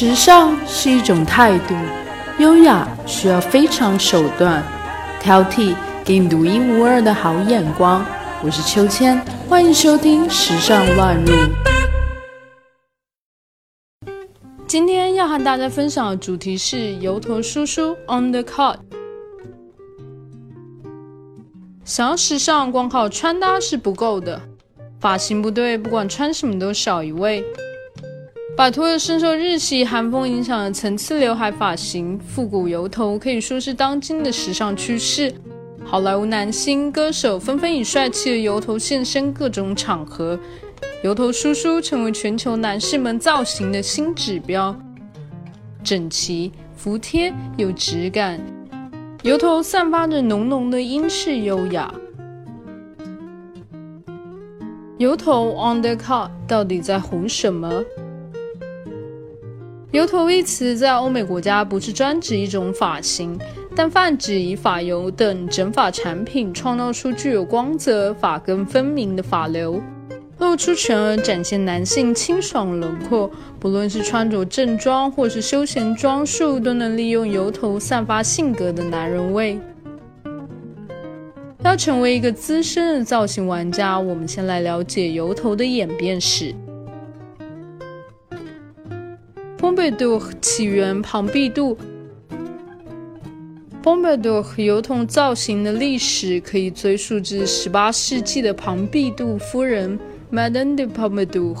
时尚是一种态度，优雅需要非常手段，挑剔给你独一无二的好眼光。我是秋千，欢迎收听《时尚乱入》。今天要和大家分享的主题是油头叔叔 on the cut。想要时尚，光靠穿搭是不够的，发型不对，不管穿什么都少一位。摆脱了深受日系韩风影响的层次刘海发型，复古油头可以说是当今的时尚趋势。好莱坞男星、歌手纷纷以帅气的油头现身各种场合。油头叔叔成为全球男士们造型的新指标，整齐、服帖、有质感，油头散发着浓浓的英式优雅。油头 on the cut 到底在红什么？油头一词在欧美国家不是专指一种发型，但泛指以发油等整发产品创造出具有光泽、发根分明的发流。露出全额，展现男性清爽轮廓。不论是穿着正装或是休闲装束，都能利用油头散发性格的男人味。要成为一个资深的造型玩家，我们先来了解油头的演变史。Pompidou 起源庞毕度。Pompadour 油头造型的历史可以追溯至18世纪的庞毕度夫人。Madame de Pompadour，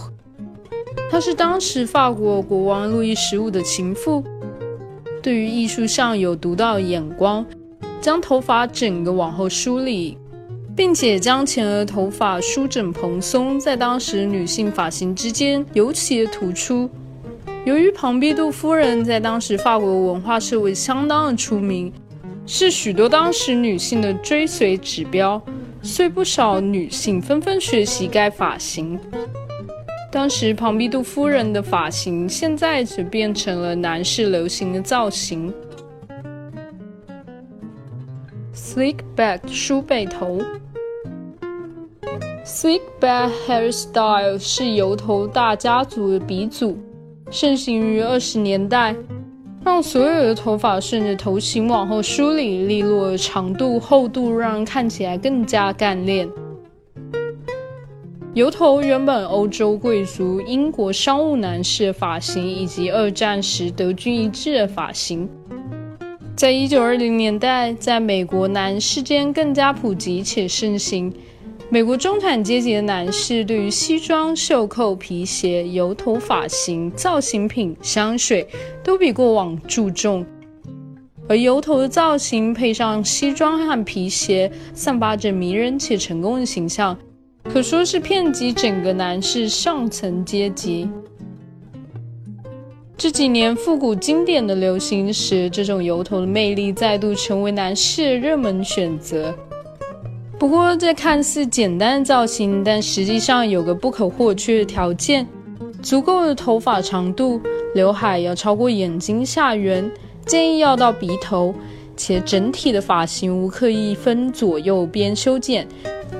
她是当时法国国王路易十五的情妇，对于艺术上有独到眼光，将头发整个往后梳理，并且将前额头发梳整蓬松，在当时女性发型之间尤其突出。由于庞毕度夫人在当时法国文化社会相当的出名，是许多当时女性的追随指标。所以不少女性纷纷学习该发型，当时庞毕度夫人的发型现在则变成了男士流行的造型：slick back 梳背头。slick back hairstyle 是油头大家族的鼻祖，盛行于二十年代。让所有的头发顺着头型往后梳理，利落的长度、厚度，让人看起来更加干练。油头原本欧洲贵族、英国商务男士的发型，以及二战时德军一致的发型，在一九二零年代，在美国男士间更加普及且盛行。美国中产阶级的男士对于西装、袖扣、皮鞋、油头发型、造型品、香水都比过往注重，而油头的造型配上西装和皮鞋，散发着迷人且成功的形象，可说是遍及整个男士上层阶级。这几年复古经典的流行时，这种油头的魅力再度成为男士热门选择。不过，这看似简单的造型，但实际上有个不可或缺的条件：足够的头发长度，刘海要超过眼睛下缘，建议要到鼻头，且整体的发型无刻意分左右边修剪，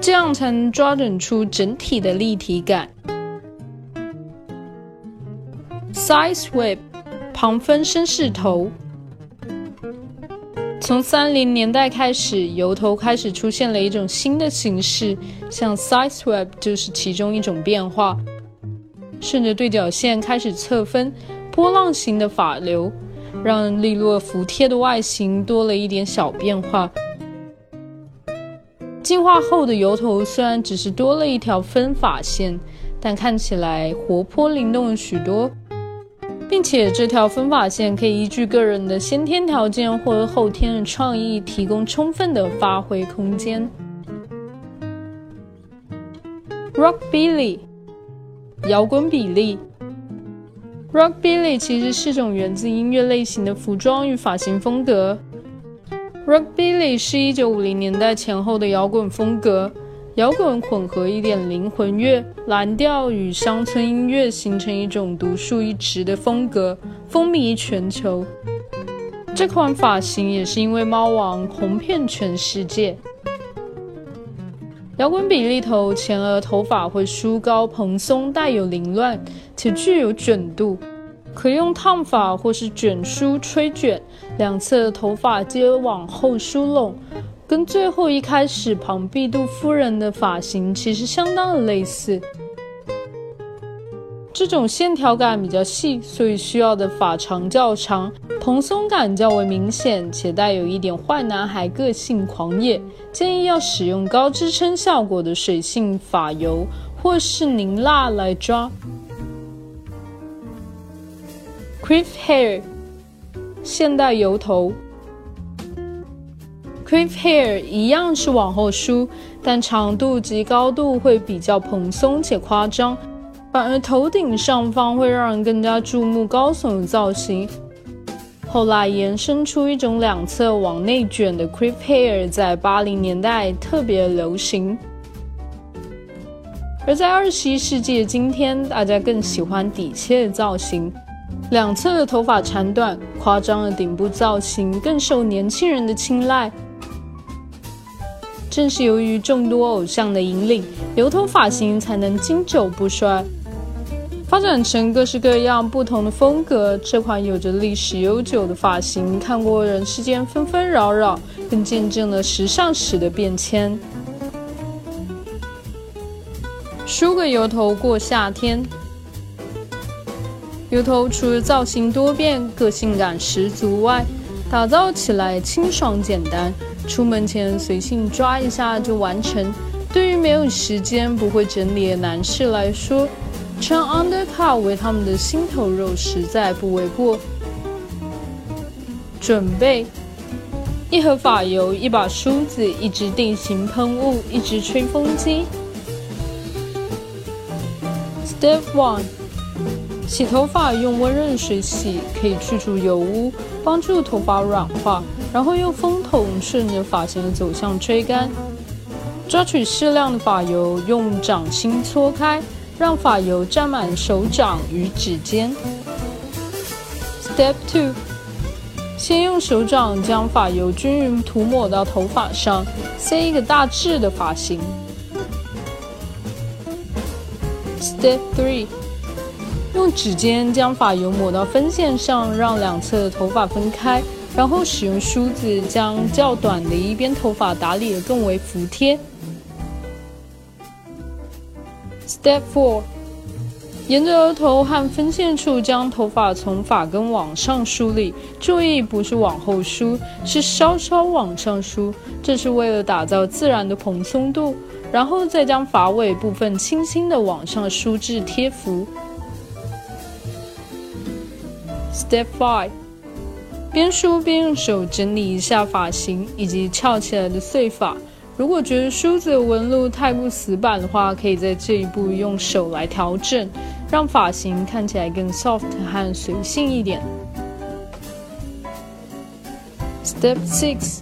这样才能抓准出整体的立体感。Side sweep，旁分绅士头。从三零年代开始，油头开始出现了一种新的形式，像 side sweep 就是其中一种变化。顺着对角线开始侧分，波浪形的发流，让利落服帖的外形多了一点小变化。进化后的油头虽然只是多了一条分发线，但看起来活泼灵动了许多。并且这条分发线可以依据个人的先天条件或后天的创意，提供充分的发挥空间。Rock Billy，摇滚比例。Rock Billy 其实是种源自音乐类型的服装与发型风格。Rock Billy 是一九五零年代前后的摇滚风格。摇滚混合一点灵魂乐、蓝调与乡村音乐，形成一种独树一帜的风格，风靡全球。这款发型也是因为猫王红遍全世界。摇滚比例头前额头发会梳高蓬松，带有凌乱且具有卷度，可用烫发或是卷梳吹卷，两侧头发皆往后梳拢，跟最后一开始庞毕度夫人的发型其实相当的类似。这种线条感比较细，所以需要的发长较长，蓬松感较为明显，且带有一点坏男孩个性狂野。建议要使用高支撑效果的水性发油或是凝蜡来抓。Creep hair，现代油头。Creep hair 一样是往后梳，但长度及高度会比较蓬松且夸张，反而头顶上方会让人更加注目高耸的造型。后来延伸出一种两侧往内卷的 Creep hair，在八零年代特别流行。而在二十一世纪的今天，大家更喜欢底切的造型。两侧的头发长短，夸张的顶部造型更受年轻人的青睐。正是由于众多偶像的引领，油头发型才能经久不衰，发展成各式各样不同的风格。这款有着历史悠久的发型，看过人世间纷纷扰扰，更见证了时尚史的变迁。梳个油头过夏天。油头除了造型多变、个性感十足外，打造起来清爽简单，出门前随性抓一下就完成。对于没有时间、不会整理的男士来说，称 undercut 为他们的心头肉实在不为过。准备：一盒发油、一把梳子、一支定型喷雾、一支吹风机。Step One。洗头发用温热水洗，可以去除油污，帮助头发软化。然后用风筒顺着发型的走向吹干。抓取适量的发油，用掌心搓开，让发油沾满手掌与指尖。Step two，先用手掌将发油均匀涂抹到头发上，塞一个大致的发型。Step three。用指尖将发油抹到分线上，让两侧的头发分开，然后使用梳子将较短的一边头发打理得更为服帖。Step Four，沿着额头和分线处将头发从发根往上梳理，注意不是往后梳，是稍稍往上梳，这是为了打造自然的蓬松度。然后再将发尾部分轻轻的往上梳至贴服。Step five，边梳边用手整理一下发型以及翘起来的碎发。如果觉得梳子的纹路太过死板的话，可以在这一步用手来调整，让发型看起来更 soft 和随性一点。Step six，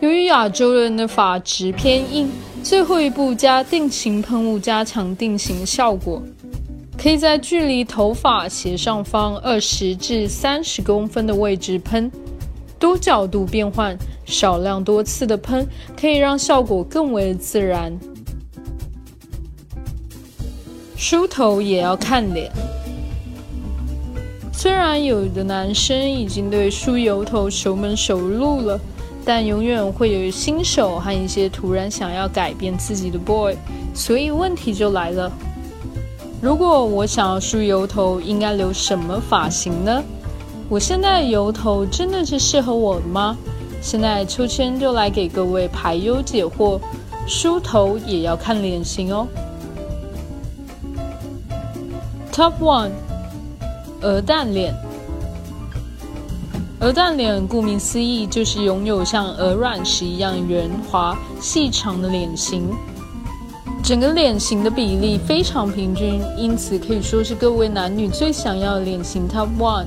由于亚洲人的发质偏硬，最后一步加定型喷雾加强定型效果。可以在距离头发斜上方二十至三十公分的位置喷，多角度变换，少量多次的喷，可以让效果更为自然。梳头也要看脸，虽然有的男生已经对梳油头熟门熟路了，但永远会有新手和一些突然想要改变自己的 boy，所以问题就来了。如果我想要梳油头，应该留什么发型呢？我现在的油头真的是适合我的吗？现在秋千就来给各位排忧解惑，梳头也要看脸型哦。Top one，鹅蛋脸。鹅蛋脸顾名思义，就是拥有像鹅卵石一样圆滑细长的脸型。整个脸型的比例非常平均，因此可以说是各位男女最想要的脸型 Top One。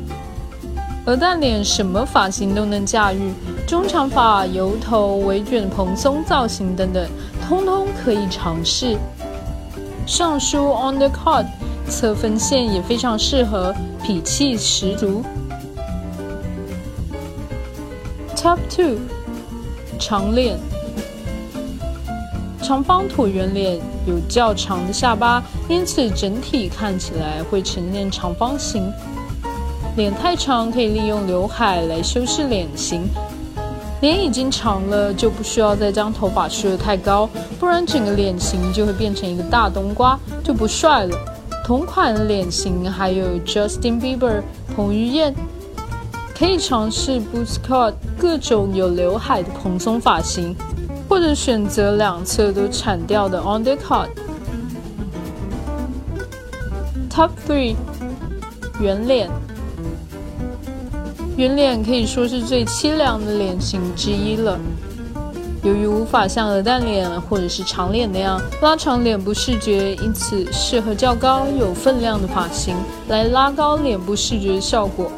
鹅蛋脸什么发型都能驾驭，中长发、油头、微卷、蓬松造型等等，通通可以尝试。上梳 Undercut，侧分线也非常适合，痞气十足。Top Two，长脸。长方椭圆脸有较长的下巴，因此整体看起来会呈现长方形。脸太长可以利用刘海来修饰脸型。脸已经长了，就不需要再将头发梳得太高，不然整个脸型就会变成一个大冬瓜，就不帅了。同款脸型还有 Justin Bieber、彭于晏，可以尝试 Boost Cut 各种有刘海的蓬松发型，或者选择两侧都铲掉的 Undercut。Top three，圆脸。圆脸可以说是最凄凉的脸型之一了。由于无法像鹅蛋脸或者是长脸那样拉长脸部视觉，因此适合较高有分量的发型来拉高脸部视觉效果。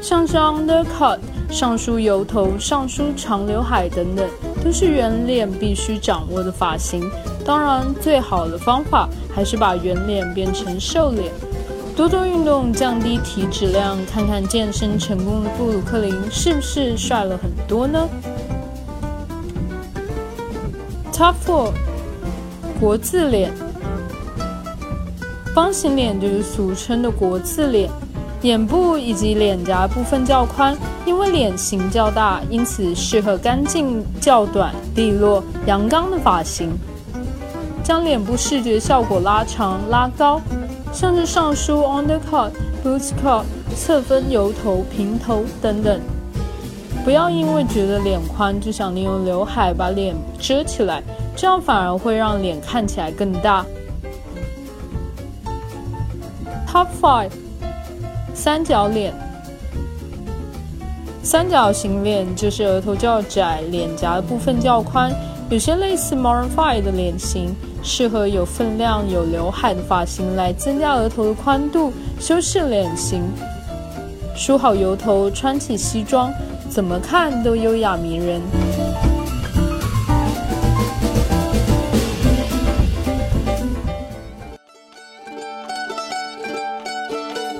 像是 undercut、上梳油头、上梳长刘海等等，都是圆脸必须掌握的发型。当然，最好的方法还是把圆脸变成瘦脸。多多运动，降低体脂量，看看健身成功的布鲁克林是不是帅了很多呢？Top four，国字脸，方形脸就是俗称的国字脸，眼部以及脸颊部分较宽，因为脸型较大，因此适合干净、较短、利落、阳刚的发型，将脸部视觉效果拉长、拉高。像是上梳、undercut、boots cut、侧分油头、平头等等，不要因为觉得脸宽就想利用刘海把脸遮起来，这样反而会让脸看起来更大。Top five，三角脸，三角形脸就是额头较窄，脸颊的部分较宽，有些类似 moron Five 的脸型。适合有分量、有刘海的发型来增加额头的宽度，修饰脸型。梳好油头，穿起西装，怎么看都优雅迷人。